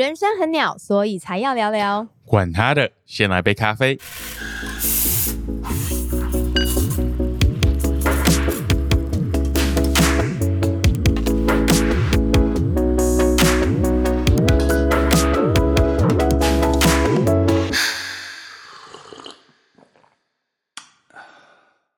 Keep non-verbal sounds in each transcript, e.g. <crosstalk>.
人生很鸟，所以才要聊聊。管他的，先来杯咖啡。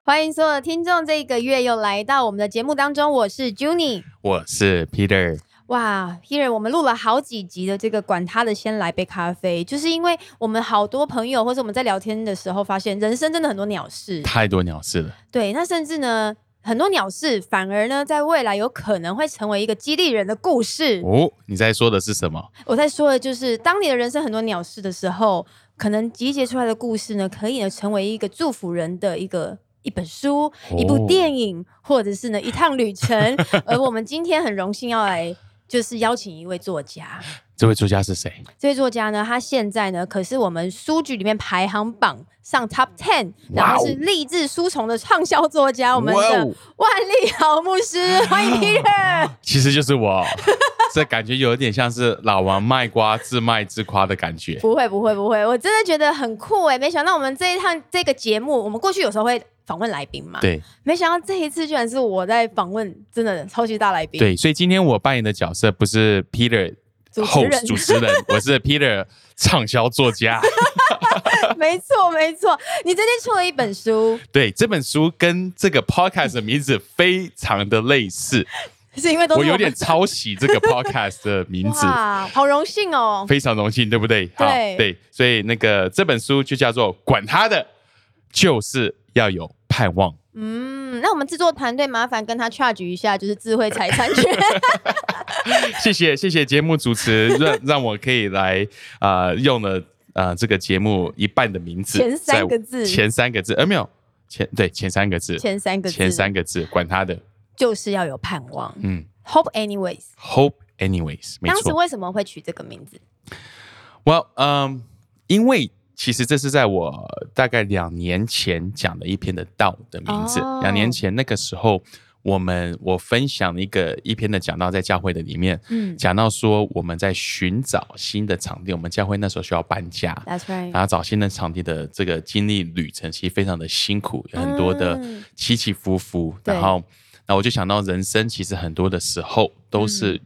欢迎所有的听众，这个月又来到我们的节目当中，我是 Junie。我是 Peter。哇，Peter，我们录了好几集的这个管他的，先来杯咖啡，就是因为我们好多朋友或者我们在聊天的时候发现，人生真的很多鸟事，太多鸟事了。对，那甚至呢，很多鸟事反而呢，在未来有可能会成为一个激励人的故事。哦，你在说的是什么？我在说的就是，当你的人生很多鸟事的时候，可能集结出来的故事呢，可以呢成为一个祝福人的一个。一本书、一部电影，或者是呢一趟旅程，<laughs> 而我们今天很荣幸要来，就是邀请一位作家。这位作家是谁？这位作家呢，他现在呢可是我们书局里面排行榜上 Top Ten，然后是励志书虫的畅销作家，我们的万利豪牧师，欢迎 Peter。<laughs> 其实就是我，这感觉有点像是老王卖瓜自卖自夸的感觉。不会不会不会，我真的觉得很酷哎！没想到我们这一趟这个节目，我们过去有时候会。访问来宾嘛？对，没想到这一次居然是我在访问，真的超级大来宾。对，所以今天我扮演的角色不是 Peter 主持人，<laughs> 我是 Peter 畅销作家。<laughs> 没错，没错，你最近出了一本书。<laughs> 对，这本书跟这个 podcast 的名字非常的类似，是因为我有点抄袭这个 podcast 的名字。哇，好荣幸哦！非常荣幸，对不对？对对，所以那个这本书就叫做《管他的》，就是。要有盼望。嗯，那我们制作团队麻烦跟他 charge 一下，就是智慧财产权。<laughs> 谢谢谢谢节目主持 <laughs> 让让我可以来啊用了啊这个节目一半的名字前三个字前三个字呃没有前对前三个字前三个前三个字管他的就是要有盼望嗯 hope anyways hope anyways 当时为什么会取这个名字？Well 嗯因为。其实这是在我大概两年前讲的一篇的道的名字。两年前那个时候，我们我分享一个一篇的讲道在教会的里面，嗯，讲到说我们在寻找新的场地，我们教会那时候需要搬家，That's right，然后找新的场地的这个经历旅程其实非常的辛苦，有很多的起起伏伏。然后，那我就想到人生其实很多的时候都是。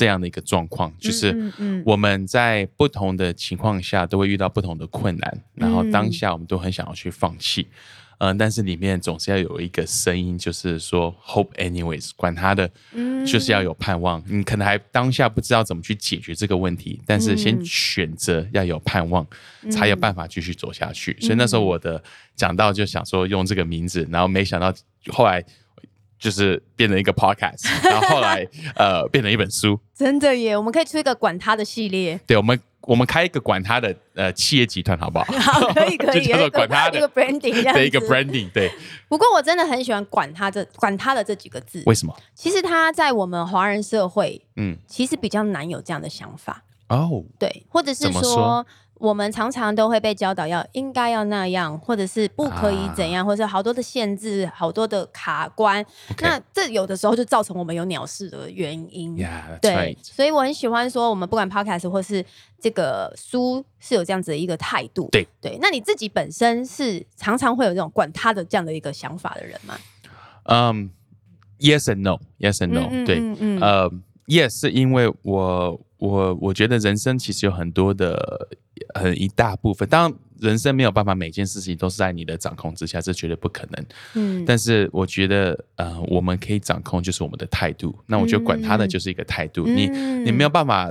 这样的一个状况，就是我们在不同的情况下都会遇到不同的困难，然后当下我们都很想要去放弃，嗯，但是里面总是要有一个声音，就是说 hope anyways，管他的，就是要有盼望。你可能还当下不知道怎么去解决这个问题，但是先选择要有盼望，才有办法继续走下去。所以那时候我的讲到就想说用这个名字，然后没想到后来。就是变成一个 podcast，<laughs> 然后后来呃变成一本书，真的耶！我们可以出一个管他的系列，对，我们我们开一个管他的呃企业集团好不好？好，可以可以，<laughs> 就叫做管他的一个 branding，的一个 branding。对。不过我真的很喜欢“管他”这“管他的”这几个字，为什么？其实他在我们华人社会，嗯，其实比较难有这样的想法哦。对，或者是说。我们常常都会被教导要应该要那样，或者是不可以怎样，或者是好多的限制、好多的卡关。那这有的时候就造成我们有鸟事的原因。对，所以我很喜欢说，我们不管 podcast 或是这个书，是有这样子的一个态度。对对，那你自己本身是常常会有这种管他的这样的一个想法的人吗？嗯，Yes and No，Yes and No。对，呃，Yes 是因为我我我觉得人生其实有很多的。很一大部分，当然人生没有办法每件事情都是在你的掌控之下，这绝对不可能。嗯，但是我觉得，呃，我们可以掌控就是我们的态度。那我觉得管他的就是一个态度。你你没有办法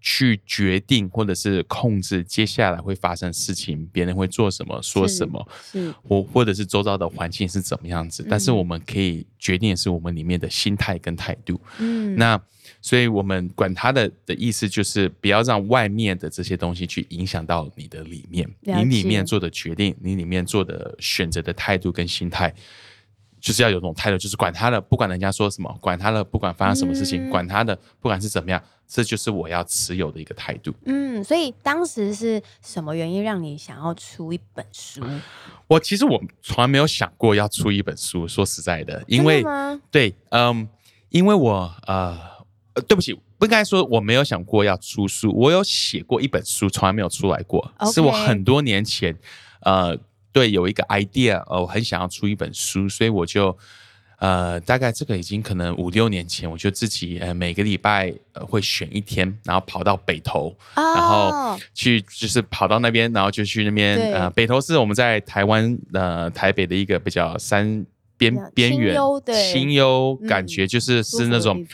去决定或者是控制接下来会发生事情，别人会做什么说什么，是或或者是周遭的环境是怎么样子。但是我们可以决定的是我们里面的心态跟态度。嗯，那。所以我们管他的的意思就是不要让外面的这些东西去影响到你的里面，你里面做的决定，你里面做的选择的态度跟心态，就是要有种态度，就是管他的，不管人家说什么，管他的，不管发生什么事情，管他的，不管是怎么样，这就是我要持有的一个态度。嗯，所以当时是什么原因让你想要出一本书？我其实我从来没有想过要出一本书，说实在的，因为对，嗯，因为我呃。呃，对不起，不应该说我没有想过要出书，我有写过一本书，从来没有出来过，是我很多年前，呃，对，有一个 idea，呃，我很想要出一本书，所以我就。呃，大概这个已经可能五六年前，我就自己呃每个礼拜呃会选一天，然后跑到北投，然后去就是跑到那边，然后就去那边呃北投是我们在台湾呃台北的一个比较山边边缘，清幽感觉就是是那种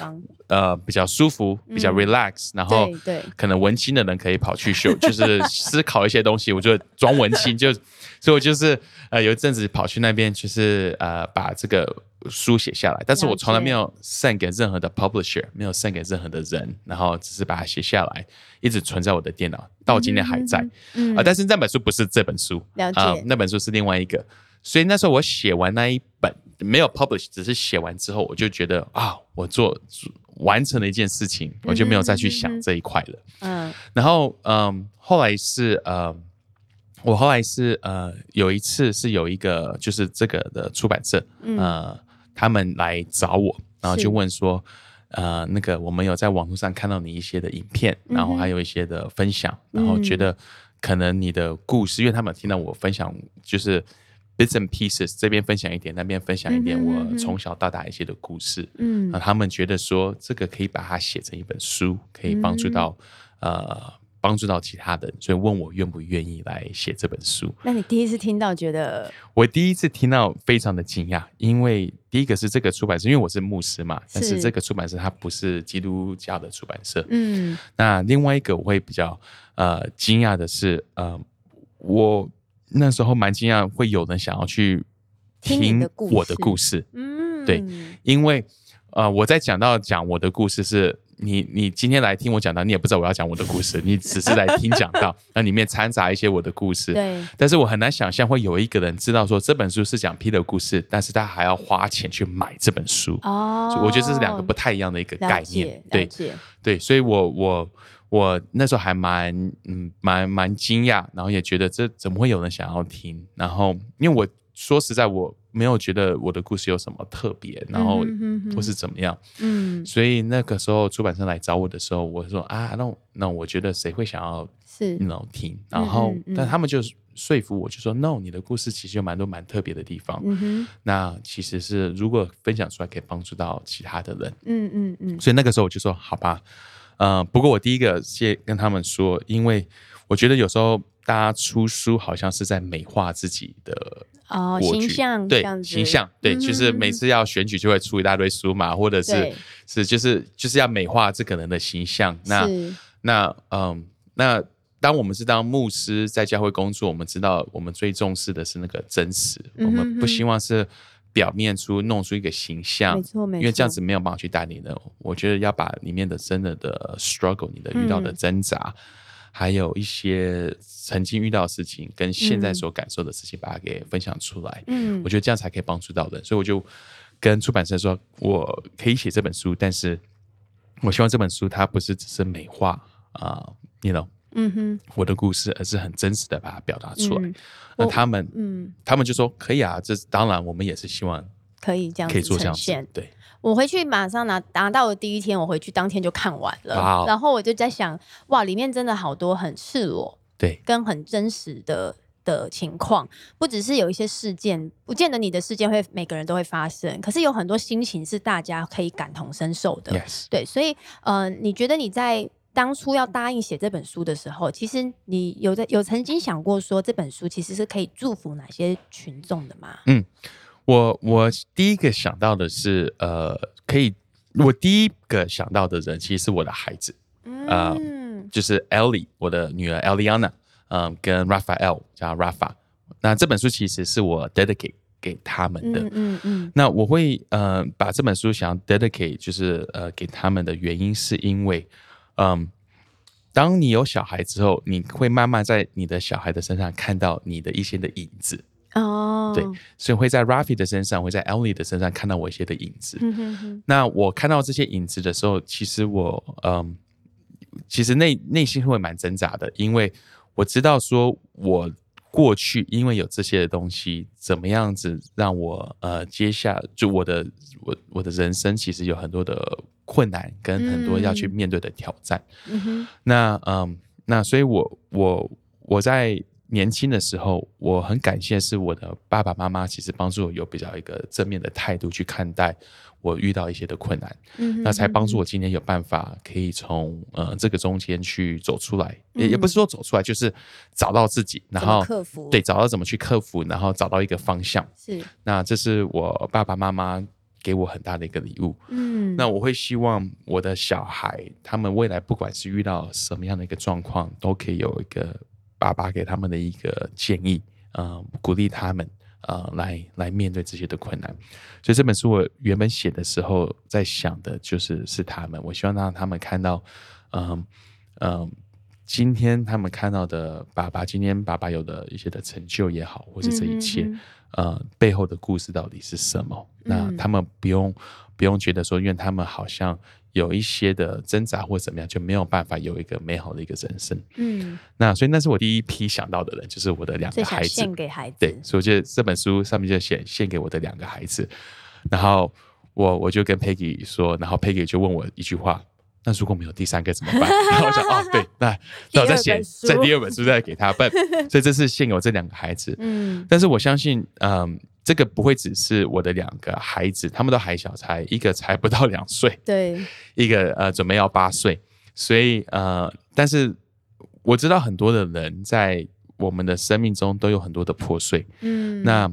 呃比较舒服，比较 relax，然后可能文青的人可以跑去秀，就是 <laughs> 思考一些东西，我就装文青，就所以我就是呃有一阵子跑去那边，就是呃把这个。书写下来，但是我从来没有 send 给任何的 publisher，没有 send 给任何的人，然后只是把它写下来，一直存在我的电脑，到今天还在。啊，但是那本书不是这本书，啊，那本书是另外一个。所以那时候我写完那一本没有 publish，只是写完之后，我就觉得啊，我做完成了一件事情，我就没有再去想这一块了。嗯，然后嗯，后来是呃。我后来是呃有一次是有一个就是这个的出版社呃他们来找我，然后就问说呃那个我们有在网络上看到你一些的影片，然后还有一些的分享，然后觉得可能你的故事，因为他们听到我分享就是 bits and pieces 这边分享一点，那边分享一点我从小到大一些的故事，嗯，他们觉得说这个可以把它写成一本书，可以帮助到呃。帮助到其他人，所以问我愿不愿意来写这本书。那你第一次听到觉得？我第一次听到非常的惊讶，因为第一个是这个出版社，因为我是牧师嘛，但是这个出版社它不是基督教的出版社。嗯。那另外一个我会比较呃惊讶的是，呃，我那时候蛮惊讶会有人想要去听我的故事。嗯。对，因为呃我在讲到讲我的故事是。你你今天来听我讲到，你也不知道我要讲我的故事，<laughs> 你只是来听讲到，<laughs> 那里面掺杂一些我的故事。对。但是我很难想象会有一个人知道说这本书是讲 P 的故事，但是他还要花钱去买这本书。哦。我觉得这是两个不太一样的一个概念。对。对，所以我我我那时候还蛮嗯蛮蛮惊讶，然后也觉得这怎么会有人想要听？然后因为我说实在我。没有觉得我的故事有什么特别，然后或是怎么样，嗯，所以那个时候出版社来找我的时候，我说啊，那那我觉得谁会想要是。那种听？然后但他们就说服我，就说 no，你的故事其实有蛮多蛮特别的地方，嗯，那其实是如果分享出来可以帮助到其他的人，嗯嗯嗯，所以那个时候我就说好吧，呃，不过我第一个先跟他们说，因为我觉得有时候大家出书好像是在美化自己的。哦，形象对形象对，就是每次要选举就会出一大堆书嘛，或者是是就是就是要美化这个人的形象。那那嗯，那当我们是当牧师在教会工作，我们知道我们最重视的是那个真实，我们不希望是表面出弄出一个形象，没错没错，因为这样子没有办法去带领的。我觉得要把里面的真的的 struggle，你的遇到的挣扎。还有一些曾经遇到的事情，跟现在所感受的事情，把它给分享出来。嗯，我觉得这样才可以帮助到人，所以我就跟出版社说，我可以写这本书，但是我希望这本书它不是只是美化啊，你 know，嗯哼，我的故事，而是很真实的把它表达出来。那他们，嗯，他们就说可以啊，这当然我们也是希望可以这样可以做这样子，对。我回去马上拿拿到的第一天，我回去当天就看完了。然后我就在想，哇，里面真的好多很赤裸，对，跟很真实的的情况。不只是有一些事件，不见得你的事件会每个人都会发生，可是有很多心情是大家可以感同身受的。对，所以呃，你觉得你在当初要答应写这本书的时候，其实你有在有曾经想过说这本书其实是可以祝福哪些群众的吗？嗯。我我第一个想到的是，呃，可以，我第一个想到的人其实是我的孩子，嗯，就是 Ellie，我的女儿 Eliana，嗯，跟 Raphael 叫 Rafa，那这本书其实是我 dedicate 给他们的，嗯嗯，那我会呃把这本书想要 dedicate，就是呃给他们的原因是因为，嗯，当你有小孩之后，你会慢慢在你的小孩的身上看到你的一些的影子。哦，对，所以会在 Rafi 的身上，会在 Ellie 的身上看到我一些的影子。嗯、哼哼那我看到这些影子的时候，其实我嗯，其实内内心会蛮挣扎的，因为我知道说我过去因为有这些的东西，怎么样子让我呃，接下就我的我我的人生其实有很多的困难跟很多要去面对的挑战。那嗯，那所以我我我在年轻的时候，我很感谢是我的爸爸妈妈，其实帮助我有比较一个正面的态度去看待。我遇到一些的困难，那才帮助我今天有办法可以从呃这个中间去走出来，也也不是说走出来，就是找到自己，然后克服，对，找到怎么去克服，然后找到一个方向。是，那这是我爸爸妈妈给我很大的一个礼物。嗯，那我会希望我的小孩，他们未来不管是遇到什么样的一个状况，都可以有一个爸爸给他们的一个建议，嗯，鼓励他们。呃，来来面对这些的困难，所以这本书我原本写的时候在想的就是是他们，我希望让他们看到，嗯嗯，今天他们看到的爸爸，今天爸爸有的一些的成就也好，或是这一切，呃，背后的故事到底是什么？那他们不用不用觉得说，因为他们好像。有一些的挣扎或怎么样，就没有办法有一个美好的一个人生。嗯，那所以那是我第一批想到的人，就是我的两个孩子。献给孩子。对，所以我觉得这本书上面就写献给我的两个孩子。然后我我就跟 Peggy 说，然后 Peggy 就问我一句话：那如果没有第三个怎么办？<laughs> 然后我想，哦，对，那 <laughs> 那我再写在第二本书再给他。办，所以这是献给我这两个孩子。嗯，但是我相信，嗯。这个不会只是我的两个孩子，他们都还小，才一个才不到两岁，对，<laughs> 一个呃准备要八岁，所以呃，但是我知道很多的人在我们的生命中都有很多的破碎，嗯，那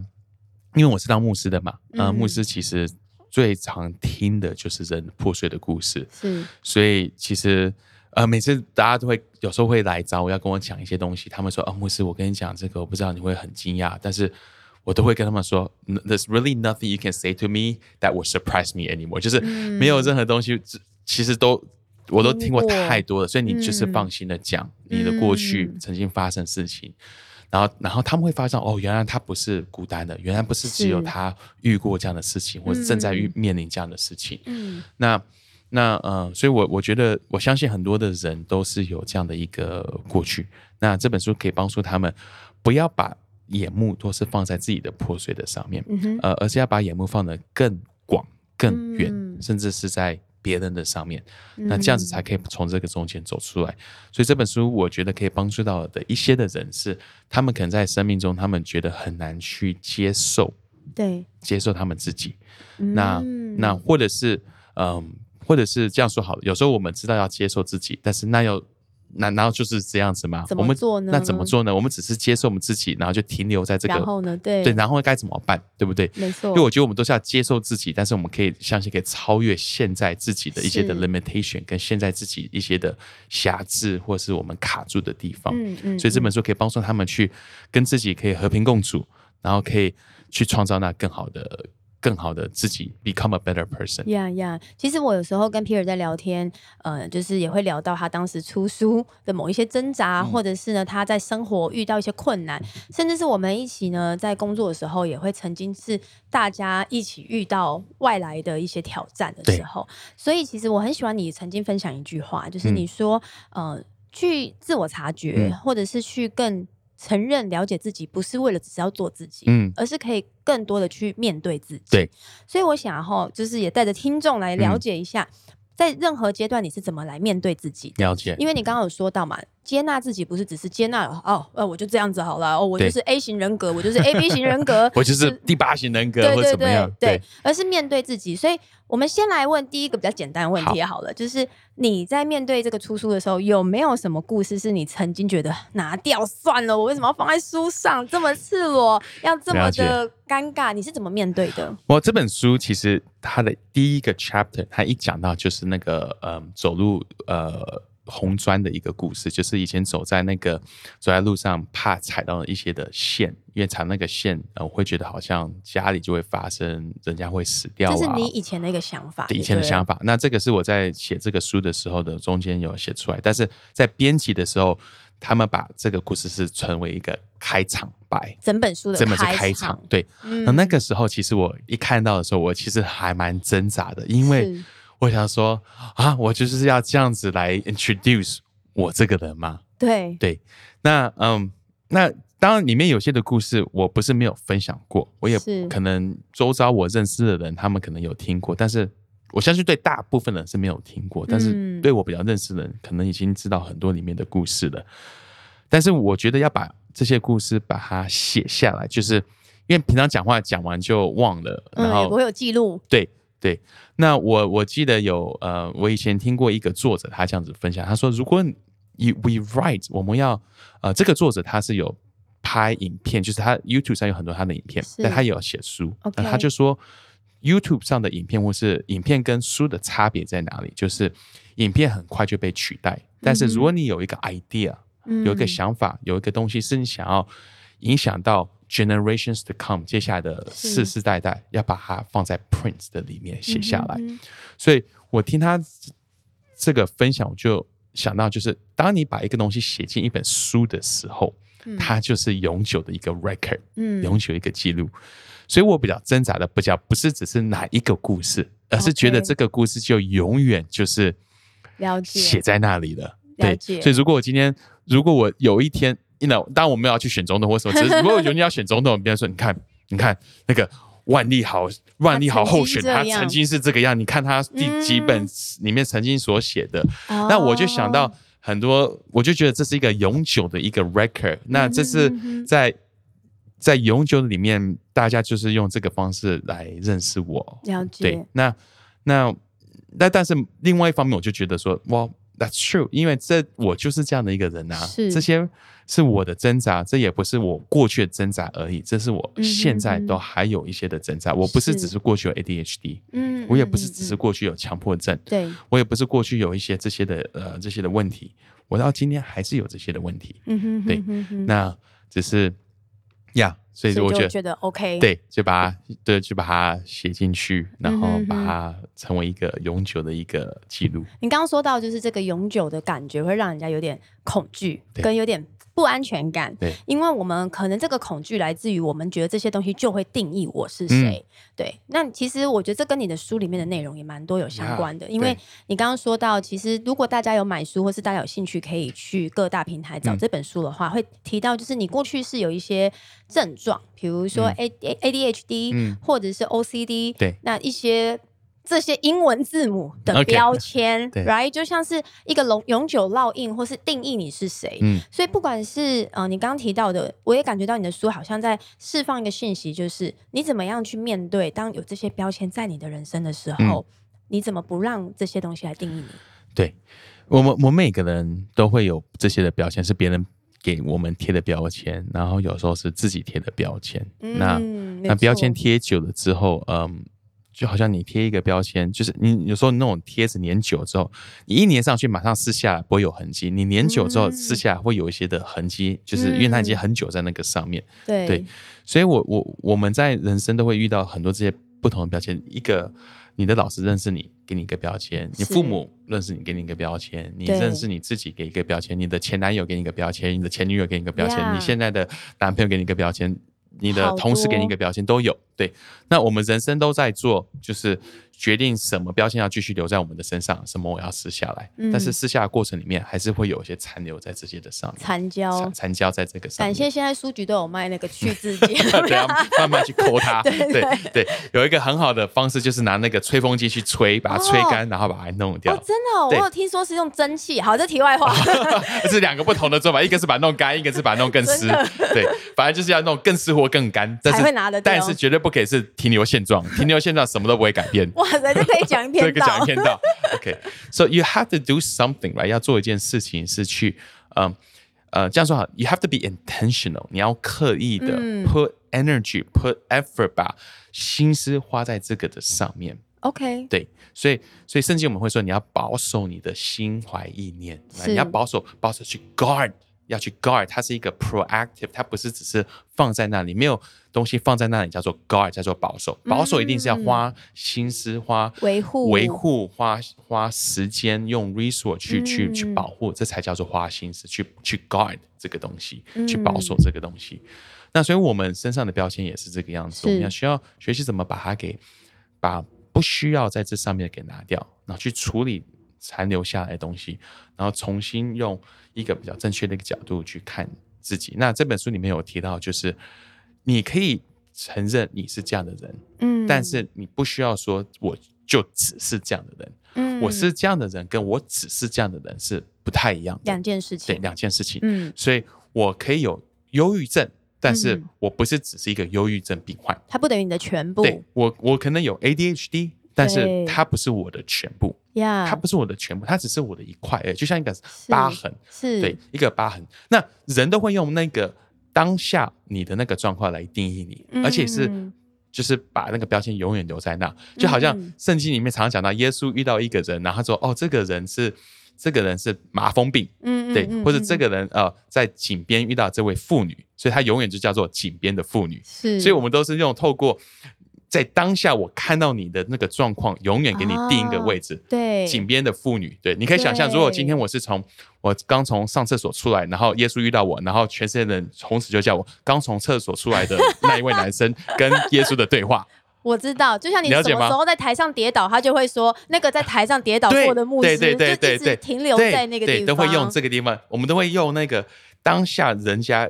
因为我是当牧师的嘛，呃，牧师其实最常听的就是人破碎的故事，是，所以其实呃每次大家都会有时候会来找我要跟我讲一些东西，他们说啊牧师，我跟你讲这个，我不知道你会很惊讶，但是。我都会跟他们说，There's really nothing you can say to me that will surprise me anymore。就是没有任何东西，其实都我都听过太多了，所以你就是放心的讲你的过去曾经发生事情，然后然后他们会发现哦，原来他不是孤单的，原来不是只有他遇过这样的事情，或者正在遇面临这样的事情。嗯，那那呃，所以我我觉得我相信很多的人都是有这样的一个过去。那这本书可以帮助他们不要把。眼目都是放在自己的破碎的上面，呃，而是要把眼目放得更广、更远，甚至是在别人的上面，那这样子才可以从这个中间走出来。所以这本书，我觉得可以帮助到的一些的人是，他们可能在生命中，他们觉得很难去接受，对，接受他们自己。那那或者是，嗯，或者是这样说好了，有时候我们知道要接受自己，但是那要。难道就是这样子吗？怎么做呢？那怎么做呢？我们只是接受我们自己，然后就停留在这个。然后呢？对对，然后该怎么办？对不对？没错。因为我觉得我们都是要接受自己，但是我们可以相信可以超越现在自己的一些的 limitation，跟现在自己一些的瑕疵，或是我们卡住的地方。嗯嗯。所以这本书可以帮助他们去跟自己可以和平共处，然后可以去创造那更好的。更好的自己，become a better person。呀呀，其实我有时候跟皮尔在聊天，呃，就是也会聊到他当时出书的某一些挣扎，或者是呢他在生活遇到一些困难，甚至是我们一起呢在工作的时候，也会曾经是大家一起遇到外来的一些挑战的时候。所以其实我很喜欢你曾经分享一句话，就是你说，呃，去自我察觉，或者是去更。承认了解自己不是为了只是要做自己，嗯，而是可以更多的去面对自己。对，所以我想哈，就是也带着听众来了解一下，在任何阶段你是怎么来面对自己。了解，因为你刚刚有说到嘛。接纳自己不是只是接纳哦，呃，我就这样子好了哦，我就是 A 型人格，<laughs> 我就是 A B 型人格，<laughs> 我就是第八型人格，或者怎么样？对，而是面对自己。所以，我们先来问第一个比较简单的问题好了，就是你在面对这个出书的时候，有没有什么故事是你曾经觉得拿掉算了，我为什么要放在书上这么赤裸，要这么的尴尬？你是怎么面对的？我这本书其实它的第一个 chapter，它一讲到就是那个嗯，走路呃。红砖的一个故事，就是以前走在那个走在路上，怕踩到一些的线，因为踩那个线，呃，我会觉得好像家里就会发生，人家会死掉。这是你以前的一个想法，以前的想法。那这个是我在写这个书的时候的中间有写出来，但是在编辑的时候，他们把这个故事是成为一个开场白，整本书的整本是开场。对，那那个时候其实我一看到的时候，我其实还蛮挣扎的，因为。我想说啊，我就是要这样子来 introduce 我这个人嘛？对对，那嗯，那当然里面有些的故事我不是没有分享过，我也可能周遭我认识的人他们可能有听过，但是我相信对大部分人是没有听过，但是对我比较认识的人可能已经知道很多里面的故事了。但是我觉得要把这些故事把它写下来，就是因为平常讲话讲完就忘了，然后我有记录。对对，那我我记得有呃，我以前听过一个作者他这样子分享，他说如果 we write，我们要呃，这个作者他是有拍影片，就是他 YouTube 上有很多他的影片，但他也有写书，那他就说 YouTube 上的影片或是影片跟书的差别在哪里？就是影片很快就被取代，但是如果你有一个 idea。有一个想法，有一个东西是你想要影响到 generations to come，接下来的世世代代要把它放在 print 的里面写下来。所以我听他这个分享，我就想到，就是当你把一个东西写进一本书的时候，它就是永久的一个 record，嗯，永久一个记录。所以我比较挣扎的，不叫不是只是哪一个故事，而是觉得这个故事就永远就是了解写在那里了。对，所以如果我今天。如果我有一天，you know，当然我们要去选总统或什么，只是 <laughs> 如果有一天要选总统，别人说，你看，你看那个万利豪，万利豪候选，他曾经是这个样，你看他第几本里面曾经所写的，那我就想到很多，我就觉得这是一个永久的一个 record，那这是在在永久的里面，大家就是用这个方式来认识我，了。解，对，那那那但是另外一方面，我就觉得说，哇。That's true，因为这我就是这样的一个人啊。这些是我的挣扎，这也不是我过去的挣扎而已，这是我现在都还有一些的挣扎。我不是只是过去有 ADHD，嗯，我也不是只是过去有强迫症，对，我也不是过去有一些这些的呃这些的问题，我到今天还是有这些的问题。嗯哼，对，那只是呀。所以我觉得 OK，对，就把它对，就把它写进去，然后把它成为一个永久的一个记录。你刚刚说到，就是这个永久的感觉会让人家有点恐惧，跟有点。不安全感，对，因为我们可能这个恐惧来自于我们觉得这些东西就会定义我是谁，对。那其实我觉得这跟你的书里面的内容也蛮多有相关的，因为你刚刚说到，其实如果大家有买书或是大家有兴趣，可以去各大平台找这本书的话，会提到就是你过去是有一些症状，比如说 A A A D H D，或者是 O C D，对，那一些。这些英文字母的标签，right，就像是一个永永久烙印，或是定义你是谁。嗯，所以不管是呃你刚刚提到的，我也感觉到你的书好像在释放一个讯息，就是你怎么样去面对当有这些标签在你的人生的时候，你怎么不让这些东西来定义你？对我们，我们每个人都会有这些的标签，是别人给我们贴的标签，然后有时候是自己贴的标签。那那标签贴久了之后，嗯。就好像你贴一个标签，就是你有时候那种贴纸粘久之后，你一粘上去马上撕下来不会有痕迹，你粘久之后撕下来会有一些的痕迹，就是因为它已经很久在那个上面。对，所以我我我们在人生都会遇到很多这些不同的标签。一个你的老师认识你，给你一个标签；你父母认识你，给你一个标签；你认识你自己，给一个标签；你的前男友给你一个标签；你的前女友给你一个标签；你现在的男朋友给你一个标签。你的同事给你一个标签都有，对。那我们人生都在做，就是决定什么标签要继续留在我们的身上，什么我要撕下来。但是撕下的过程里面，还是会有一些残留在这些的上面。残胶，残胶在这个上。感谢现在书局都有卖那个去 <laughs> 渍剂，对啊，慢慢去抠它。<laughs> 对对对，有一个很好的方式，就是拿那个吹风机去吹，把它吹干，然后把它弄掉。真的，我有听说是用蒸汽。好，这题外话。<laughs> 是两个不同的做法，一个是把它弄干，一个是把它弄更湿。对，反正就是要弄更湿或更干。才会拿得但是绝对不可以是停留现状，停留现状什么都不会改变。<laughs> 哇塞，这可以讲一篇道，<laughs> 讲一篇道。OK，so you have to do something right，要做一件事情是去，嗯呃，这样说好，you have to be intentional，你要刻意的 put energy，put effort，把心思花在这个的上面。OK，对，所以所以甚至我们会说，你要保守你的心怀意念，你要保守保守去 guard。要去 guard，它是一个 proactive，它不是只是放在那里，没有东西放在那里叫做 guard，叫做保守。保守一定是要花心思、花维护、维护、花花时间，用 resource 去去去保护，这才叫做花心思去去 guard 这个东西，去保守这个东西。那所以我们身上的标签也是这个样子，我们要需要学习怎么把它给把不需要在这上面给拿掉，然后去处理。残留下来的东西，然后重新用一个比较正确的一个角度去看自己。那这本书里面有提到，就是你可以承认你是这样的人，嗯，但是你不需要说我就只是这样的人，嗯，我是这样的人，跟我只是这样的人是不太一样的两件事情，对，两件事情，嗯，所以我可以有忧郁症，但是我不是只是一个忧郁症病患，它不等于你的全部，对我，我可能有 ADHD。但是它不是我的全部，它不是我的全部，它只是我的一块，哎，就像一个疤痕，是。对一个疤痕。那人都会用那个当下你的那个状况来定义你，而且是就是把那个标签永远留在那，就好像圣经里面常常讲到，耶稣遇到一个人，然后他说：“哦，这个人是这个人是麻风病，嗯，对，或者这。个人呃在井边遇到这位妇女，所以他永远就叫做井边的妇女。”是，所以我们都是用透过。在当下，我看到你的那个状况，永远给你定一个位置。对，井边的妇女，对，你可以想象，如果今天我是从我刚从上厕所出来，然后耶稣遇到我，然后全世界的人从此就叫我刚从厕所出来的那一位男生跟耶稣的对话。我知道，就像你什么时候在台上跌倒，他就会说那个在台上跌倒过的牧师，对对对对，停留在那个地方，都会用这个地方，我们都会用那个当下人家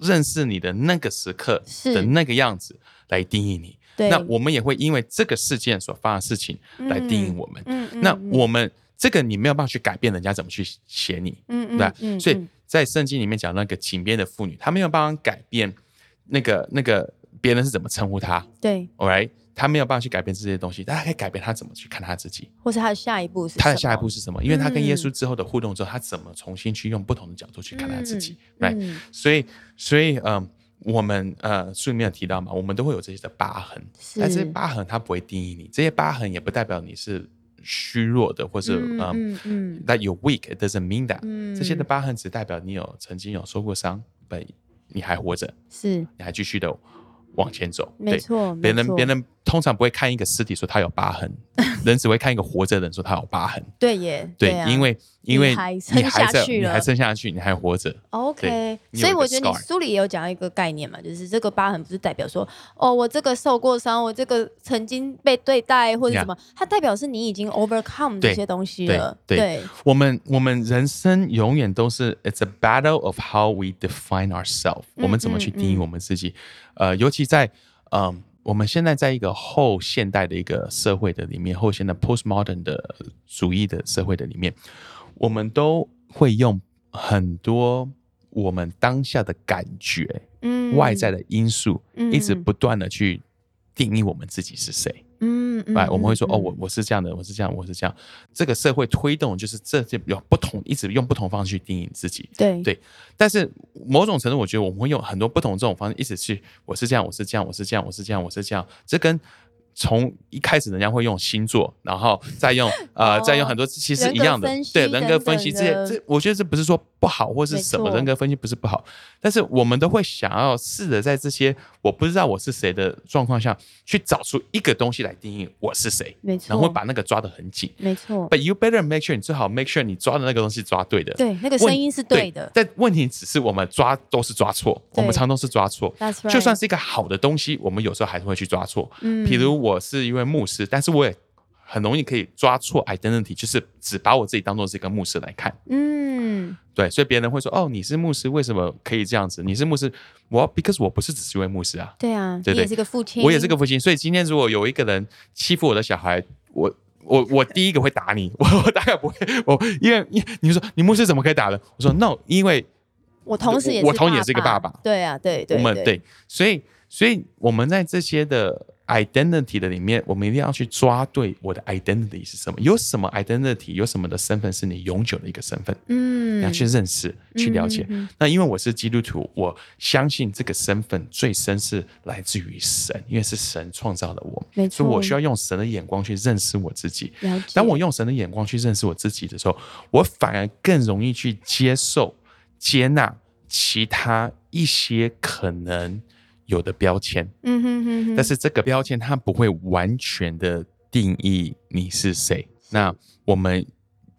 认识你的那个时刻的那个样子来定义你。那我们也会因为这个事件所发生的事情来定义我们。嗯那我们这个你没有办法去改变人家怎么去写你。嗯对。所以在圣经里面讲那个井边的妇女，她没有办法改变那个那个别人是怎么称呼她。对。她没有办法去改变这些东西，但她可以改变她怎么去看她自己，或是她的下一步是她的下一步是什么？因为她跟耶稣之后的互动之后，她怎么重新去用不同的角度去看她自己？来，所以所以嗯。我们呃书里面有提到嘛，我们都会有这些的疤痕，但这些疤痕它不会定义你，这些疤痕也不代表你是虚弱的，或是嗯嗯，that you weak. Doesn't mean that，这些的疤痕只代表你有曾经有受过伤，但你还活着，是，你还继续的往前走，没错，别人别人。通常不会看一个尸体说他有疤痕，<laughs> 人只会看一个活着的人说他有疤痕。对耶，对，因为因为你还在，你还撑下去，你还活着。OK，所以我觉得你书里也有讲一个概念嘛，就是这个疤痕不是代表说哦，我这个受过伤，我这个曾经被对待或者什么，它代表是你已经 overcome 这些东西了。对，我们我们人生永远都是 it's a battle of how we define ourselves，我们怎么去定义我们自己？呃，尤其在嗯。我们现在在一个后现代的一个社会的里面，后现代 postmodern 的主义的社会的里面，我们都会用很多我们当下的感觉，嗯，外在的因素，一直不断的去定义我们自己是谁。嗯，来，我们会说哦，我我是这样的，我是这样，我是这样。这个社会推动就是这些有不同，一直用不同方式去定义自己。对。对，但是某种程度，我觉得我们会用很多不同这种方式，一直去，我是这样，我是这样，我是这样，我是这样，我是这样。这跟从一开始人家会用星座，然后再用呃，再用很多，其实一样的，对人格分析这些，这我觉得这不是说不好或是什么，人格分析不是不好，但是我们都会想要试着在这些我不知道我是谁的状况下去找出一个东西来定义我是谁，没错，然后把那个抓得很紧，没错。But you better make sure 你最好 make sure 你抓的那个东西抓对的，对，那个声音是对的。但问题只是我们抓都是抓错，我们常都是抓错，就算是一个好的东西，我们有时候还是会去抓错。嗯，比如我是一位牧。牧师，但是我也很容易可以抓错 identity，就是只把我自己当做是一个牧师来看。嗯，对，所以别人会说：“哦，你是牧师，为什么可以这样子？你是牧师，我 because 我不是只是一位牧师啊。”对啊，对对，是个父亲，我也是个父亲。所以今天如果有一个人欺负我的小孩，我我我第一个会打你，我我大概不会，我因为你你说你牧师怎么可以打人？我说 no，因为我同时也我同时也是一个爸爸。对啊，对对，我们对，所以所以我们在这些的。Identity 的里面，我们一定要去抓对我的 identity 是什么？有什么 identity？有什么的身份是你永久的一个身份？嗯，你要去认识、去了解。那因为我是基督徒，我相信这个身份最深是来自于神，因为是神创造了我，所以我需要用神的眼光去认识我自己。当我用神的眼光去认识我自己的时候，我反而更容易去接受、接纳其他一些可能。有的标签，嗯哼哼哼，但是这个标签它不会完全的定义你是谁。那我们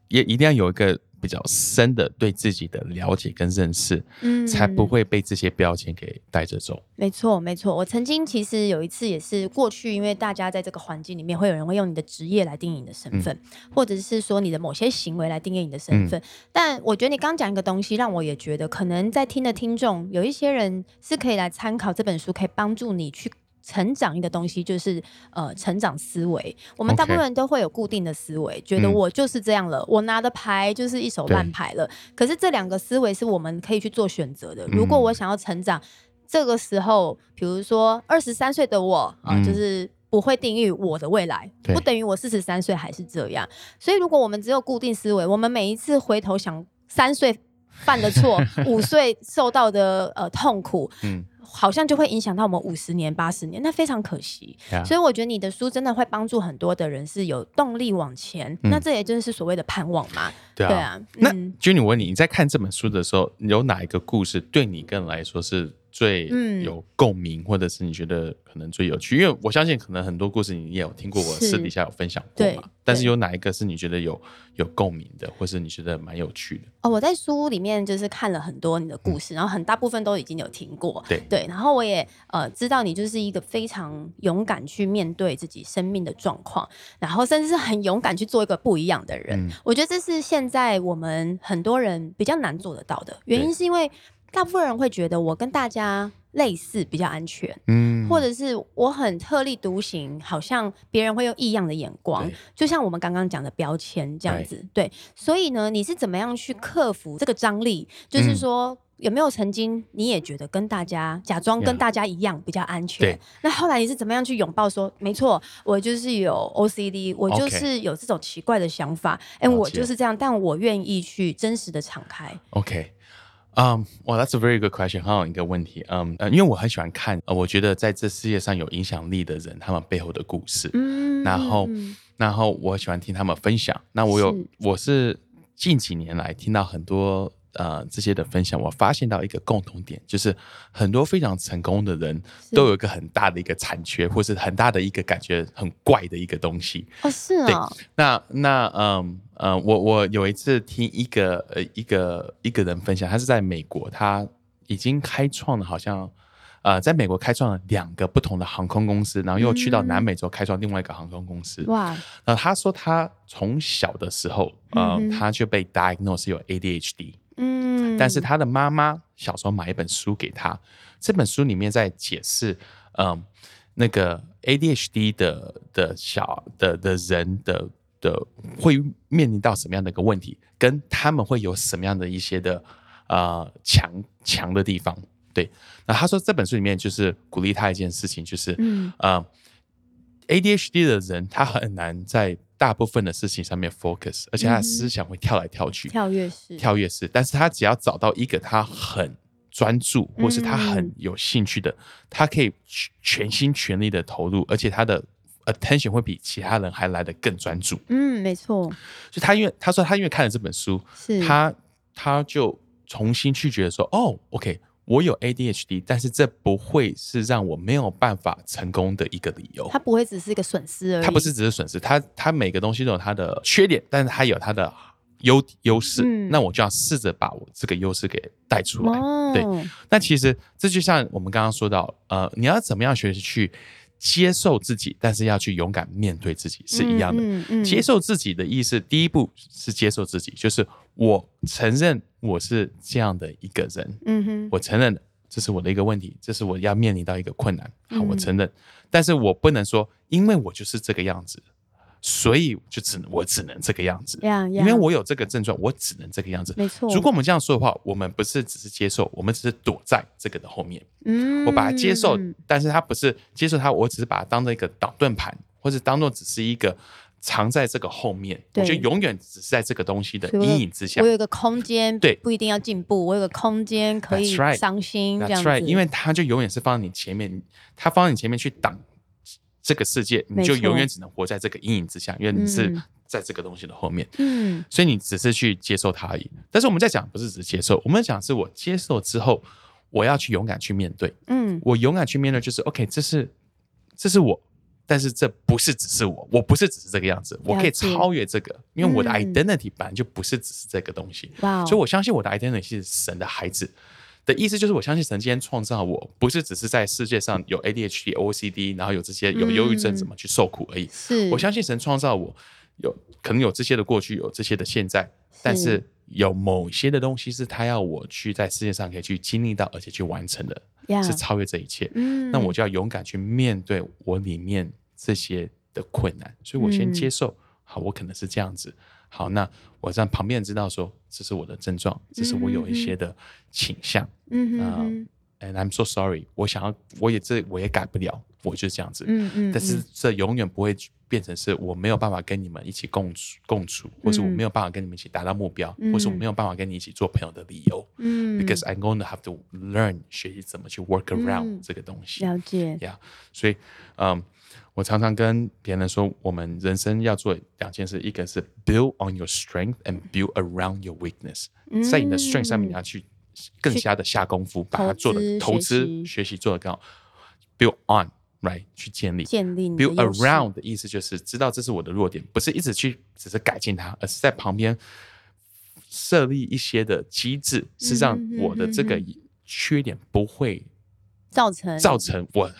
也一定要有一个比较深的对自己的了解跟认识，嗯，才不会被这些标签给带着走。没错，没错。我曾经其实有一次也是过去，因为大家在这个环境里面，会有人会用你的职业来定义你的身份，或者是说你的某些行为来定义你的身份。但我觉得你刚讲一个东西，让我也觉得可能在听的听众有一些人是可以来参考这本书，可以帮助你去。成长一个东西就是呃，成长思维。我们大部分人都会有固定的思维，觉得我就是这样了，我拿的牌就是一手烂牌了。可是这两个思维是我们可以去做选择的。如果我想要成长，这个时候，比如说二十三岁的我啊，就是不会定义我的未来，不等于我四十三岁还是这样。所以，如果我们只有固定思维，我们每一次回头想三岁犯的错，<laughs> 五岁受到的呃痛苦，嗯。好像就会影响到我们五十年、八十年，那非常可惜。所以我觉得你的书真的会帮助很多的人是有动力往前，那这也就是所谓的盼望嘛。对啊。那 Jenny，我问你，你在看这本书的时候，有哪一个故事对你个人来说是？最有共鸣，或者是你觉得可能最有趣，因为我相信可能很多故事你也有听过，我私底下有分享过嘛。但是有哪一个是你觉得有有共鸣的，或是你觉得蛮有趣的？哦，我在书里面就是看了很多你的故事，然后很大部分都已经有听过。对对，然后我也呃知道你就是一个非常勇敢去面对自己生命的状况，然后甚至是很勇敢去做一个不一样的人。我觉得这是现在我们很多人比较难做得到的原因，是因为。大部分人会觉得我跟大家类似比较安全，嗯，或者是我很特立独行，好像别人会用异样的眼光，就像我们刚刚讲的标签这样子，对。所以呢，你是怎么样去克服这个张力？就是说，有没有曾经你也觉得跟大家假装跟大家一样比较安全？那后来你是怎么样去拥抱说，没错，我就是有 OCD，我就是有这种奇怪的想法，哎，我就是这样，但我愿意去真实的敞开。OK。嗯，哇，That's a very good question。很好一个问题。嗯呃，因为我很喜欢看，呃，我觉得在这世界上有影响力的人，他们背后的故事。嗯，然后，然后我喜欢听他们分享。那我有，我是近几年来听到很多。呃，这些的分享，我发现到一个共同点，就是很多非常成功的人都有一个很大的一个残缺，或是很大的一个感觉很怪的一个东西。哦，是啊。那那嗯呃，我我有一次听一个呃一个一个人分享，他是在美国，他已经开创了好像呃在美国开创了两个不同的航空公司，然后又去到南美洲开创另外一个航空公司。哇。那他说他从小的时候，呃，他就被 diagnose 有 ADHD。嗯，但是他的妈妈小时候买一本书给他，这本书里面在解释，嗯，那个 ADHD 的的小的的人的的会面临到什么样的一个问题，跟他们会有什么样的一些的呃强强的地方。对，那他说这本书里面就是鼓励他一件事情，就是嗯啊，ADHD 的人他很难在。大部分的事情上面 focus，而且他的思想会跳来跳去，跳跃式，跳跃式。但是他只要找到一个他很专注，或是他很有兴趣的，他可以全心全力的投入，而且他的 attention 会比其他人还来得更专注。嗯，没错。就他因为他说他因为看了这本书，他他就重新去觉得说，哦，OK。我有 ADHD，但是这不会是让我没有办法成功的一个理由。它不会只是一个损失而已。它不是只是损失，它它每个东西都有它的缺点，但是它有它的优优势。那我就要试着把我这个优势给带出来。对，那其实这就像我们刚刚说到，呃，你要怎么样学习去接受自己，但是要去勇敢面对自己是一样的。接受自己的意思，第一步是接受自己，就是我承认。我是这样的一个人，嗯哼，我承认这是我的一个问题，这是我要面临到一个困难，好，我承认，但是我不能说，因为我就是这个样子，所以就只能我只能这个样子，因为我有这个症状，我只能这个样子，没错。如果我们这样说的话，我们不是只是接受，我们只是躲在这个的后面，嗯，我把它接受，但是它不是接受它，我只是把它当做一个挡盾盘，或者当做只是一个。藏在这个后面，我就永远只是在这个东西的阴影之下。我有个空间，对，不一定要进步。我有个空间可以伤心，这样子。因为它就永远是放在你前面，它放在你前面去挡这个世界，你就永远只能活在这个阴影之下，因为你是在这个东西的后面。嗯，所以你只是去接受它而已。但是我们在讲不是只接受，我们讲是我接受之后，我要去勇敢去面对。嗯，我勇敢去面对，就是 OK，这是这是我。但是这不是只是我，我不是只是这个样子，我可以超越这个，因为我的 identity 本来就不是只是这个东西，所以我相信我的 identity 是神的孩子。的意思，就是我相信神今天创造我不是只是在世界上有 ADHD、OCD，然后有这些有忧郁症怎么去受苦而已。是。我相信神创造我有可能有这些的过去，有这些的现在，但是有某些的东西是他要我去在世界上可以去经历到，而且去完成的。是超越这一切，那我就要勇敢去面对我里面这些的困难，所以我先接受，好，我可能是这样子，好，那我让旁边人知道说，这是我的症状，这是我有一些的倾向，嗯，and I'm so sorry，我想要，我也这我也改不了，我就是这样子，嗯嗯，但是这永远不会。变成是我没有办法跟你们一起共处共处，或是我没有办法跟你们一起达到目标，或是我没有办法跟你一起做朋友的理由。嗯，because I'm going to have to learn 学习怎么去 work around 这个东西。了解。呀，所以嗯，我常常跟别人说，我们人生要做两件事，一个是 build on your strength and build around your weakness，在你的 strength 上面你要去更加的下功夫，把它做的投资学习做的更好，build on。Right，去建立建立 build around 的意思就是知道这是我的弱点，不是一直去只是改进它，而是在旁边设立一些的机制，是让我的这个缺点不会造成造成我。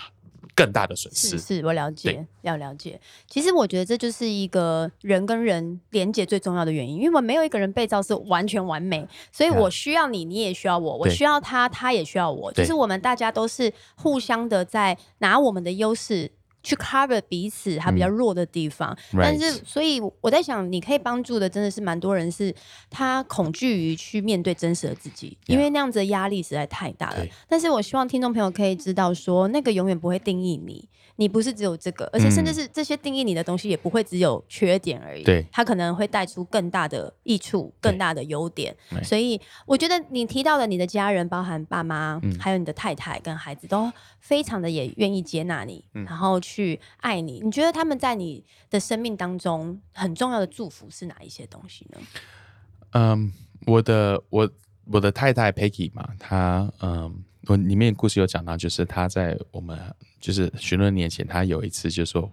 更大的损失。是我了解，要了解。其实我觉得这就是一个人跟人连接最重要的原因，因为我们没有一个人被造是完全完美，所以我需要你，你也需要我，我需要他，他也需要我，就是我们大家都是互相的在拿我们的优势。去 cover 彼此还比较弱的地方，但是所以我在想，你可以帮助的真的是蛮多人，是他恐惧于去面对真实的自己，因为那样子的压力实在太大了。但是我希望听众朋友可以知道，说那个永远不会定义你。你不是只有这个，而且甚至是这些定义你的东西也不会只有缺点而已。对，它可能会带出更大的益处、更大的优点。所以我觉得你提到的你的家人，包含爸妈，还有你的太太跟孩子，都非常的也愿意接纳你，然后去爱你。你觉得他们在你的生命当中很重要的祝福是哪一些东西呢？嗯，我的我我的太太 Peggy 嘛，她嗯。我里面故事有讲到，就是她在我们就是许多年前，他有一次就说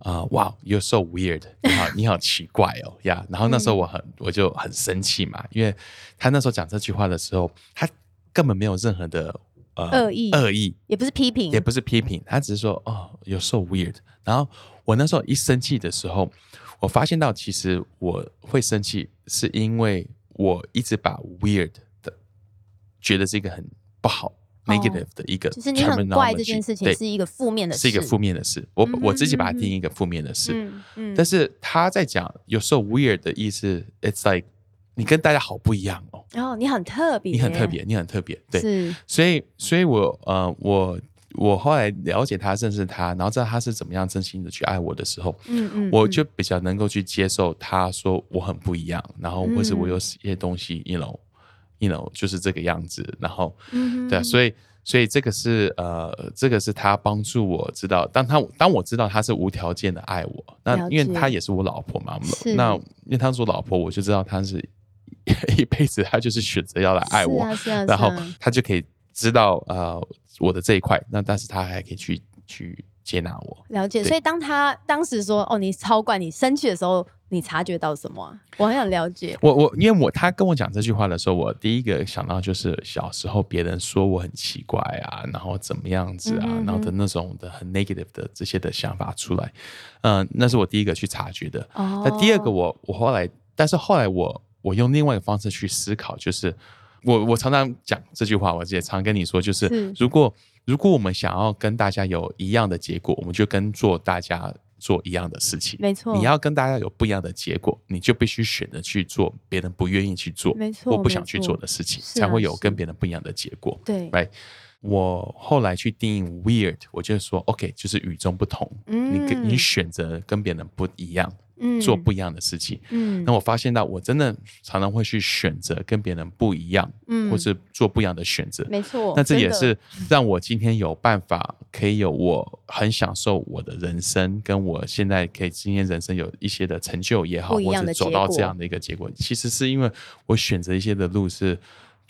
啊，哇，you're so weird，你好，<laughs> 你好奇怪哦呀。然后那时候我很我就很生气嘛，因为他那时候讲这句话的时候，他根本没有任何的呃恶意，恶意也不是批评，也不是批评，他只是说哦，you're so weird。然后我那时候一生气的时候，我发现到其实我会生气，是因为我一直把 weird 的觉得是一个很。不好，negative 的一个，就是你很怪这件事情是一个负面的事，是一个负面的事。我我自己把它定义一个负面的事。嗯嗯。但是他在讲有时候 weird 的意思，it's like 你跟大家好不一样哦。然哦，你很特别，你很特别，你很特别。对。是。所以，所以我呃，我我后来了解他，认识他，然后知道他是怎么样真心的去爱我的时候，嗯嗯，我就比较能够去接受他说我很不一样，然后或是我有一些东西，you know。You know 就是这个样子，然后，对啊，所以，所以这个是呃，这个是他帮助我知道，当他当我知道他是无条件的爱我，那因为他也是我老婆嘛，那因为他是我老婆，我就知道他是 <laughs> 一辈子，他就是选择要来爱我，然后他就可以知道呃我的这一块，那但是他还可以去去接纳我，了解。所以当他当时说哦你超怪，你生气的时候。你察觉到什么？我很想了解。我我因为我他跟我讲这句话的时候，我第一个想到就是小时候别人说我很奇怪啊，然后怎么样子啊，然后的那种的很 negative 的这些的想法出来。嗯，那是我第一个去察觉的。那第二个，我我后来，但是后来我我用另外一个方式去思考，就是我我常常讲这句话，我也常跟你说，就是如果如果我们想要跟大家有一样的结果，我们就跟做大家。做一样的事情，没错。你要跟大家有不一样的结果，你就必须选择去做别人不愿意去做，没错，或不想去做的事情，才会有跟别人不一样的结果。对，right。我后来去定义 weird，我就说 OK，就是与众不同。嗯，你跟你选择跟别人不一样。做不一样的事情，嗯，那我发现到我真的常常会去选择跟别人不一样，嗯，或是做不一样的选择，没错。那这也是让我今天有办法可以有我很享受我的人生，跟我现在可以今天人生有一些的成就也好，或者走到这样的一个结果，其实是因为我选择一些的路是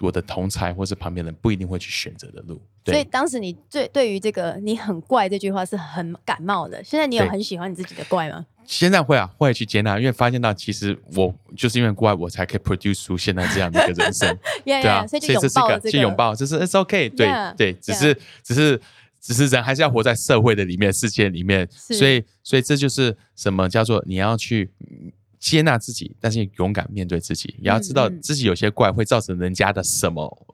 我的同才或是旁边人不一定会去选择的路。所以当时你最对于这个“你很怪”这句话是很感冒的。现在你有很喜欢你自己的怪吗？现在会啊，会去接纳，因为发现到其实我就是因为怪，我才可以 produce 出现在这样的一个人生。<laughs> 对啊，所以这是一个去拥抱，这是 it's OK。对对，只是只是只是人还是要活在社会的里面世界里面，所以所以这就是什么叫做你要去接纳自己，但是勇敢面对自己，你要知道自己有些怪会造成人家的什么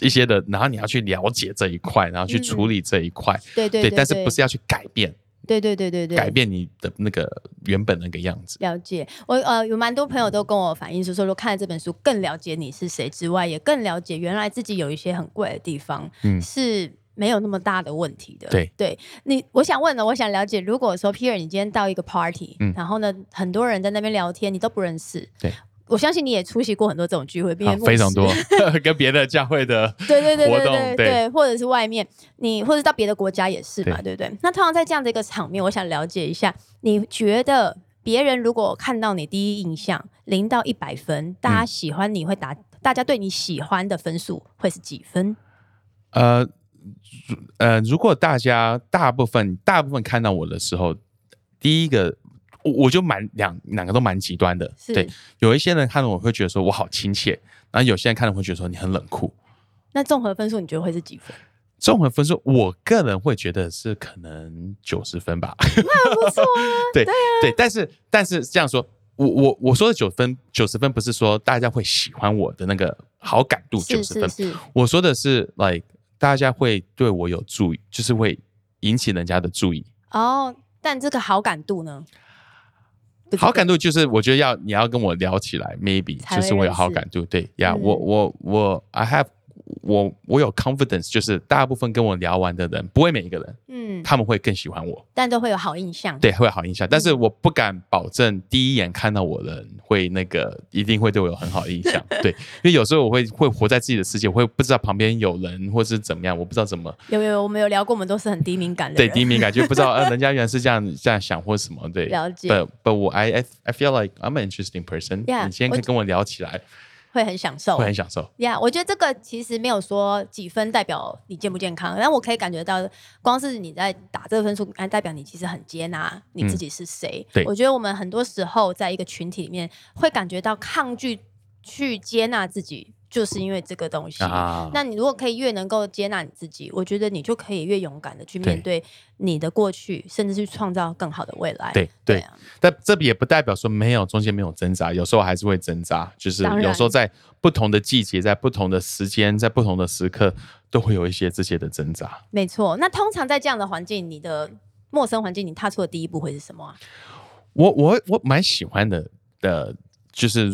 一些的，然后你要去了解这一块，然后去处理这一块。对对对，但是不是要去改变。对对对对对，改变你的那个原本那个样子。了解我呃，有蛮多朋友都跟我反映说，说说看了这本书更了解你是谁之外，也更了解原来自己有一些很贵的地方，嗯，是没有那么大的问题的。对对，你我想问呢，我想了解，如果说 Peter 你今天到一个 party，嗯，然后呢，很多人在那边聊天，你都不认识，对。我相信你也出席过很多这种聚会，非常多，<laughs> 跟别的教会的对对对对对对，或者是外面你或者到别的国家也是嘛，对不对？那通常在这样的一个场面，我想了解一下，你觉得别人如果看到你第一印象零到一百分，大家喜欢你会打，大家对你喜欢的分数会是几分？呃呃，如果大家大部分大部分看到我的时候，第一个。我我就蛮两两个都蛮极端的，对，有一些人看了我会觉得说我好亲切，然后有些人看了会觉得说你很冷酷。那综合分数你觉得会是几分？综合分数，我个人会觉得是可能九十分吧。那不错啊。<laughs> 对对，但是但是这样说，我我我说的九分九十分不是说大家会喜欢我的那个好感度九十分，我说的是 like 大家会对我有注意，就是会引起人家的注意。哦，但这个好感度呢？好感度就是我觉得要你要跟我聊起来，maybe 就是我有好感度，对呀，我我我 I have。我我有 confidence，就是大部分跟我聊完的人，不会每一个人，嗯，他们会更喜欢我，但都会有好印象，对，会有好印象。但是我不敢保证第一眼看到我的人会那个一定会对我有很好的印象，<laughs> 对，因为有时候我会会活在自己的世界，我会不知道旁边有人或是怎么样，我不知道怎么。有有，我们有聊过，我们都是很低敏感的，对，低敏感就不知道呃，<laughs> 人家原来是这样这样想或什么，对，了解。But but 我 I I feel like I'm an interesting person，你今天可以跟我聊起来。会很享受，会很享受。呀，我觉得这个其实没有说几分代表你健不健康，但我可以感觉到，光是你在打这个分数，代表你其实很接纳你自己是谁。对，我觉得我们很多时候在一个群体里面，会感觉到抗拒去接纳自己。就是因为这个东西，那你如果可以越能够接纳你自己，我觉得你就可以越勇敢的去面对你的过去，甚至去创造更好的未来。对对，但这也不代表说没有中间没有挣扎，有时候还是会挣扎，就是有时候在不同的季节、在不同的时间、在不同的时刻，都会有一些这些的挣扎。没错，那通常在这样的环境，你的陌生环境，你踏出的第一步会是什么啊？我我我蛮喜欢的的，就是。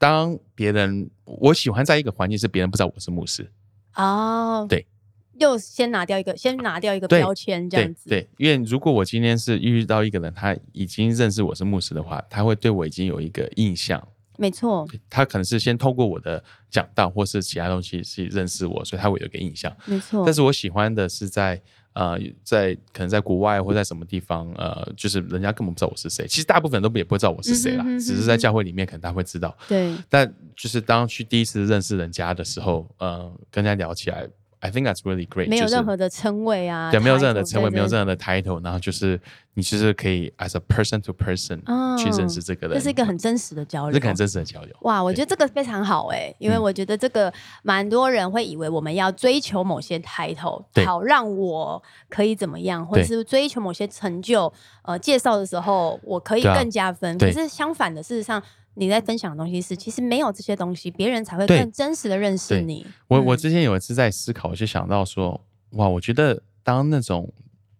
当别人我喜欢在一个环境是别人不知道我是牧师。哦，对，又先拿掉一个，先拿掉一个标签这样子，对，因为如果我今天是遇到一个人，他已经认识我是牧师的话，他会对我已经有一个印象，没错，他可能是先透过我的讲道或是其他东西去认识我，所以他会有一个印象，没错，但是我喜欢的是在。呃，在可能在国外或在什么地方，呃，就是人家根本不知道我是谁。其实大部分人都也不会知道我是谁啦，只是在教会里面可能他会知道。对。但就是当去第一次认识人家的时候，呃，跟人家聊起来。I think that's really great。没有任何的称谓啊，对，没有任何的称谓，没有任何的 title，然后就是你其实可以 as a person to person 去认识这个人，这是一个很真实的交流，这个很真实的交流。哇，我觉得这个非常好哎，因为我觉得这个蛮多人会以为我们要追求某些 title，好让我可以怎么样，或者是追求某些成就，呃，介绍的时候我可以更加分。可是相反的，事实上。你在分享的东西是，其实没有这些东西，别人才会更真实的认识你。我我之前有一次在思考，就想到说，哇，我觉得当那种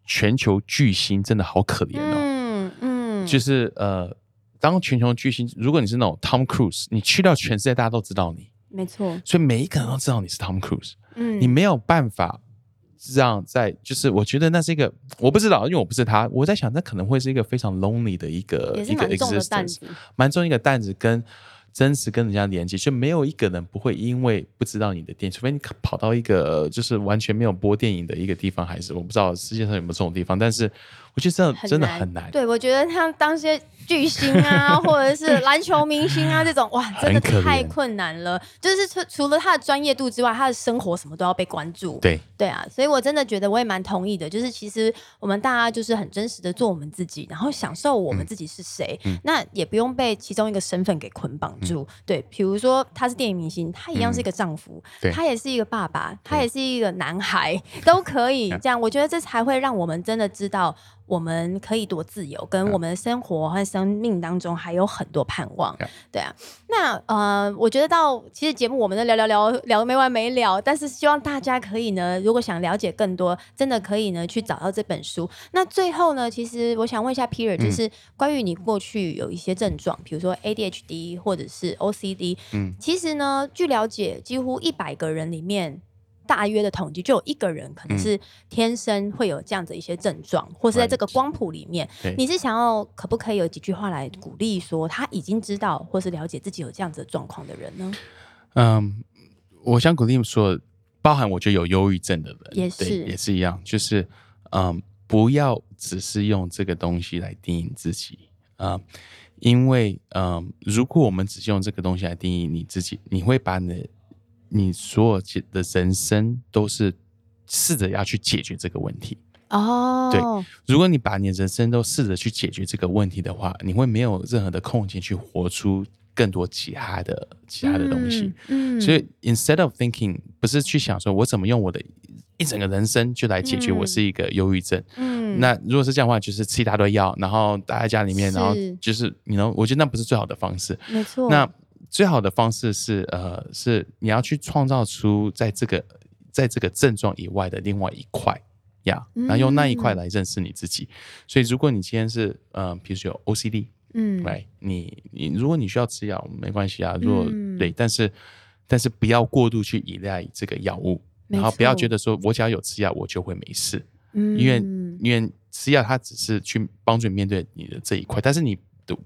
全球巨星真的好可怜哦。嗯嗯，就是呃，当全球巨星，如果你是那种 Tom Cruise，你去到全世界，大家都知道你，没错。所以每一个人都知道你是 Tom Cruise，嗯，你没有办法。这样在就是，我觉得那是一个我不知道，因为我不是他。我在想，那可能会是一个非常 lonely 的一个一个 existence，蛮重一个担子。跟真实跟人家连接，就没有一个人不会因为不知道你的电影，除非你跑到一个就是完全没有播电影的一个地方，还是我不知道世界上有没有这种地方，但是我觉得这真的很难。对，我觉得他当些。巨星啊，或者是篮球明星啊，这种哇，真的太困难了。就是除除了他的专业度之外，他的生活什么都要被关注。对对啊，所以我真的觉得我也蛮同意的。就是其实我们大家就是很真实的做我们自己，然后享受我们自己是谁。那也不用被其中一个身份给捆绑住。对，比如说他是电影明星，他一样是一个丈夫，他也是一个爸爸，他也是一个男孩，都可以 <laughs> 这样。我觉得这才会让我们真的知道。我们可以多自由，跟我们的生活和生命当中还有很多盼望，对啊。那呃，我觉得到其实节目我们都聊聊聊聊没完没了，但是希望大家可以呢，如果想了解更多，真的可以呢去找到这本书。那最后呢，其实我想问一下 Peter，就是关于你过去有一些症状，比如说 ADHD 或者是 OCD，嗯，其实呢，据了解，几乎一百个人里面。大约的统计，就有一个人可能是天生会有这样子一些症状，或是在这个光谱里面。你是想要可不可以有几句话来鼓励说他已经知道或是了解自己有这样子的状况的人呢？嗯，我想鼓励说，包含我觉得有忧郁症的人也是也是一样，就是嗯，不要只是用这个东西来定义自己啊，因为嗯，如果我们只是用这个东西来定义你自己，你会把你的你所有的人生都是试着要去解决这个问题哦。对，如果你把你的人生都试着去解决这个问题的话，你会没有任何的空间去活出更多其他的其他的东西。嗯，所以 instead of thinking，不是去想说我怎么用我的一整个人生就来解决我是一个忧郁症。嗯，那如果是这样的话，就是吃一大堆药，然后待在家里面，然后就是你能，我觉得那不是最好的方式。没错。那最好的方式是，呃，是你要去创造出在这个在这个症状以外的另外一块呀，然后用那一块来认识你自己。所以，如果你今天是，呃，比如说有 OCD，嗯，来，你你如果你需要吃药，没关系啊。如果对，但是但是不要过度去依赖这个药物，然后不要觉得说我只要有吃药，我就会没事。嗯，因为因为吃药它只是去帮助你面对你的这一块，但是你。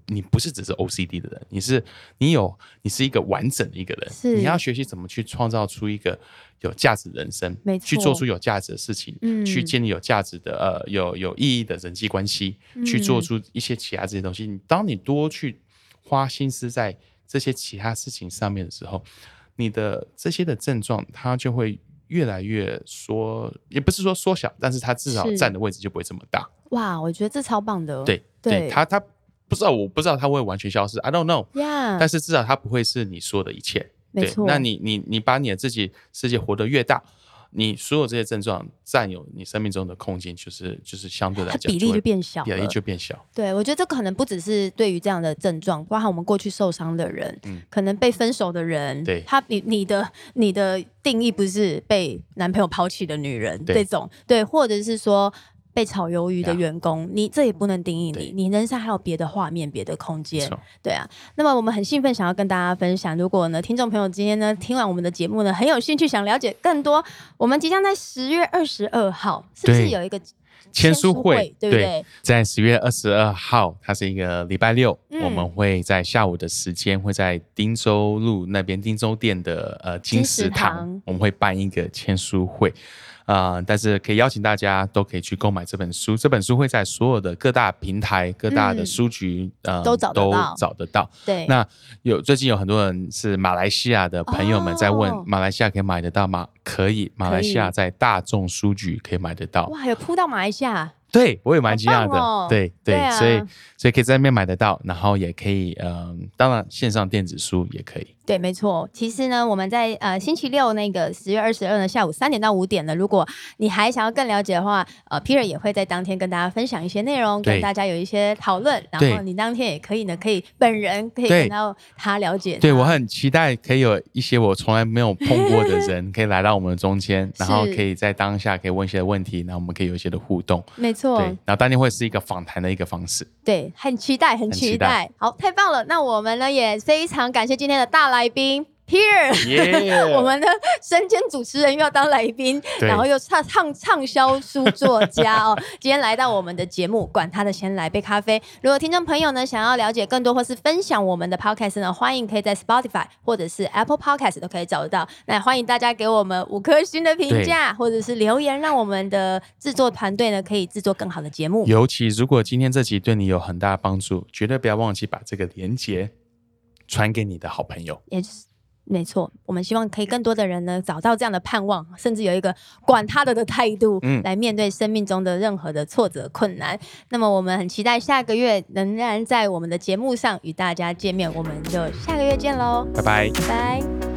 你不是只是 OCD 的人，你是你有你是一个完整的一个人，你要学习怎么去创造出一个有价值人生，去做出有价值的事情，去建立有价值的呃有有意义的人际关系，去做出一些其他这些东西。你当你多去花心思在这些其他事情上面的时候，你的这些的症状它就会越来越缩，也不是说缩小，但是它至少占的位置就不会这么大。哇，我觉得这超棒的。对，对，他他。不知道，我不知道它会完全消失，I don't know。但是至少它不会是你说的一切。没错。那你你你把你的自己世界活得越大，你所有这些症状占有你生命中的空间，就是就是相对来讲比例就变小，比例就变小。对，我觉得这可能不只是对于这样的症状，包含我们过去受伤的人，嗯，可能被分手的人，对，他你你的你的定义不是被男朋友抛弃的女人这种，对，或者是说。被炒鱿鱼的员工，你这也不能定义你，你人生还有别的画面、别的空间，对啊。那么我们很兴奋，想要跟大家分享。如果呢，听众朋友今天呢听完我们的节目呢，很有兴趣想了解更多，我们即将在十月二十二号，是不是有一个签书会？对不对？在十月二十二号，它是一个礼拜六，我们会在下午的时间，会在汀州路那边汀州店的呃金石堂，我们会办一个签书会。啊！但是可以邀请大家都可以去购买这本书。这本书会在所有的各大平台、各大的书局，呃，都找都找得到。对。那有最近有很多人是马来西亚的朋友们在问，马来西亚可以买得到吗？可以，马来西亚在大众书局可以买得到。哇，有铺到马来西亚。对，我也蛮惊讶的。对对，所以所以可以在那边买得到，然后也可以，嗯，当然线上电子书也可以。对，没错。其实呢，我们在呃星期六那个十月二十二的下午三点到五点呢，如果你还想要更了解的话，呃，Peter 也会在当天跟大家分享一些内容，跟大家有一些讨论。然后你当天也可以呢，可以本人可以跟到他了解。对我很期待可以有一些我从来没有碰过的人，可以来到我们的中间，然后可以在当下可以问一些问题，然后我们可以有一些的互动。没错。对，然后当天会是一个访谈的一个方式。对，很期待，很期待。好，太棒了！那我们呢也非常感谢今天的大来宾 Peter，<laughs> 我们的身兼主持人又要当来宾，然后又畅畅畅销书作家哦。<laughs> 今天来到我们的节目，管他的，先来杯咖啡。如果听众朋友呢想要了解更多或是分享我们的 Podcast 呢，欢迎可以在 Spotify 或者是 Apple Podcast 都可以找得到。那欢迎大家给我们五颗星的评价，或者是留言，让我们的制作团队呢可以制作更好的节目。尤其如果今天这集对你有很大的帮助，绝对不要忘记把这个连接传给你的好朋友。也是。没错，我们希望可以更多的人呢找到这样的盼望，甚至有一个管他的的态度，嗯，来面对生命中的任何的挫折困难。那么我们很期待下个月仍然在我们的节目上与大家见面，我们就下个月见喽，拜拜，拜拜。